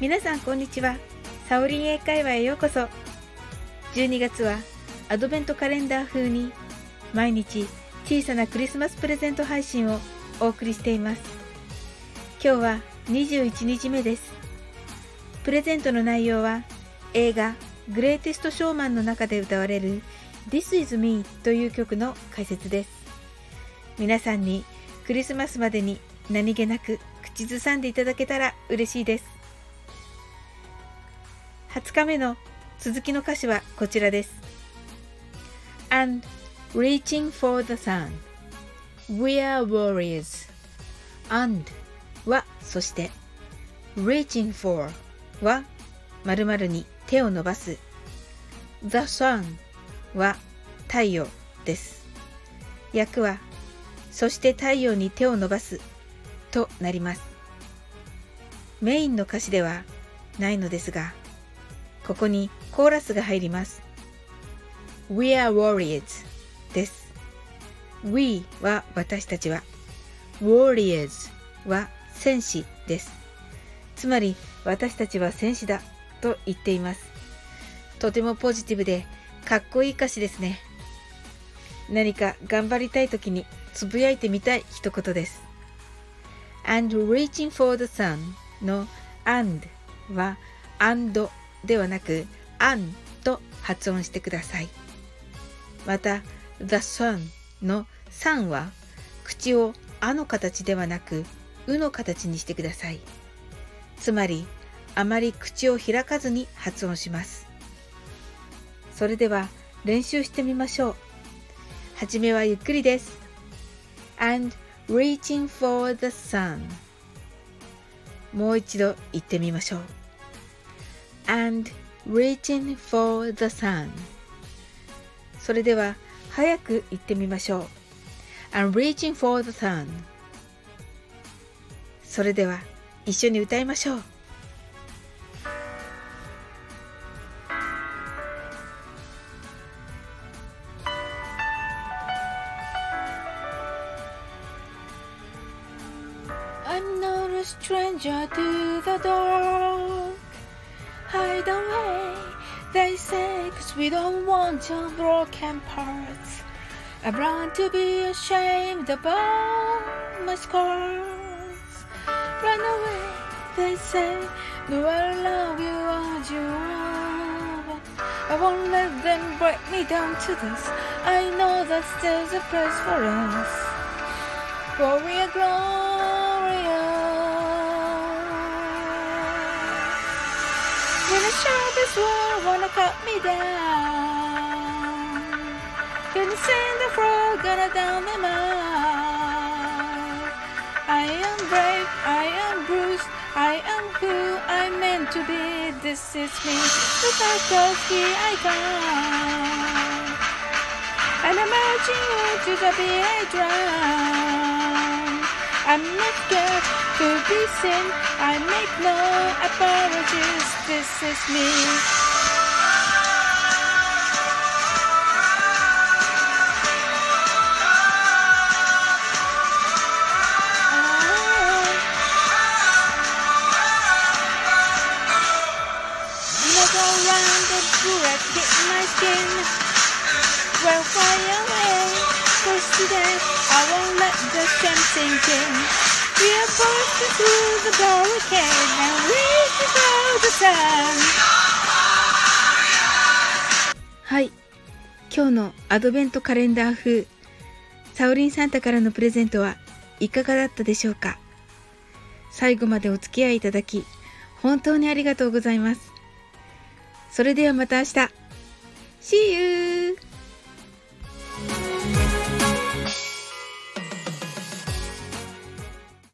皆さんこんにちは。サオリン英会話へようこそ。12月はアドベントカレンダー風に毎日小さなクリスマスプレゼント配信をお送りしています。今日は21日目です。プレゼントの内容は映画グレイテストショーマンの中で歌われる This is me という曲の解説です。皆さんにクリスマスまでに何気なく口ずさんでいただけたら嬉しいです。20日目の続きの歌詞はこちらです。And reaching for the sun We are warriors and はそして reaching for は〇〇に手を伸ばす the sun は太陽です。訳はそして太陽に手を伸ばすとなります。メインの歌詞ではないのですが、ここにコーラスが入ります。We are warriors です。We は私たちは、warriors は戦士です。つまり私たちは戦士だと言っています。とてもポジティブでかっこいい歌詞ですね。何か頑張りたい時につぶやいてみたい一言です。and reaching for the sun の and は and ではなく an と発音してください。また the sun の sun は口をあの形ではなくうの形にしてください。つまりあまり口を開かずに発音します。それでは練習してみましょう。はじめはゆっくりです。and reaching for the sun もう一度言ってみましょう and reaching for the sun それでは早く言ってみましょう and reaching for the sun それでは一緒に歌いましょう I'm not a stranger to the dark. Hide away, they say, cause we don't want your broken parts. I run to be ashamed about my scars. Run away, they say, no, I love you as you are. I won't let them break me down to this. I know that there's a place for us. for we are glory. When the sharpest word wanna cut me down Gonna send the frog, gonna down the mine I am brave, I am bruised, I am who I'm meant to be. This is me, the fact of here I come. And I'm urging you to the be I drown I'm not scared to be seen. I make no apologies. This is me. bullet hit my skin. Well, fire away, cause today I won't let the shame sink in. We're bursting through the barricade and reaching for the sun. はい。今日のアドベントカレンダー風サオリンサンタからのプレゼントはいかがだったでしょうか？最後までお付き合いいただき本当にありがとうございます。それではまた明日。See you!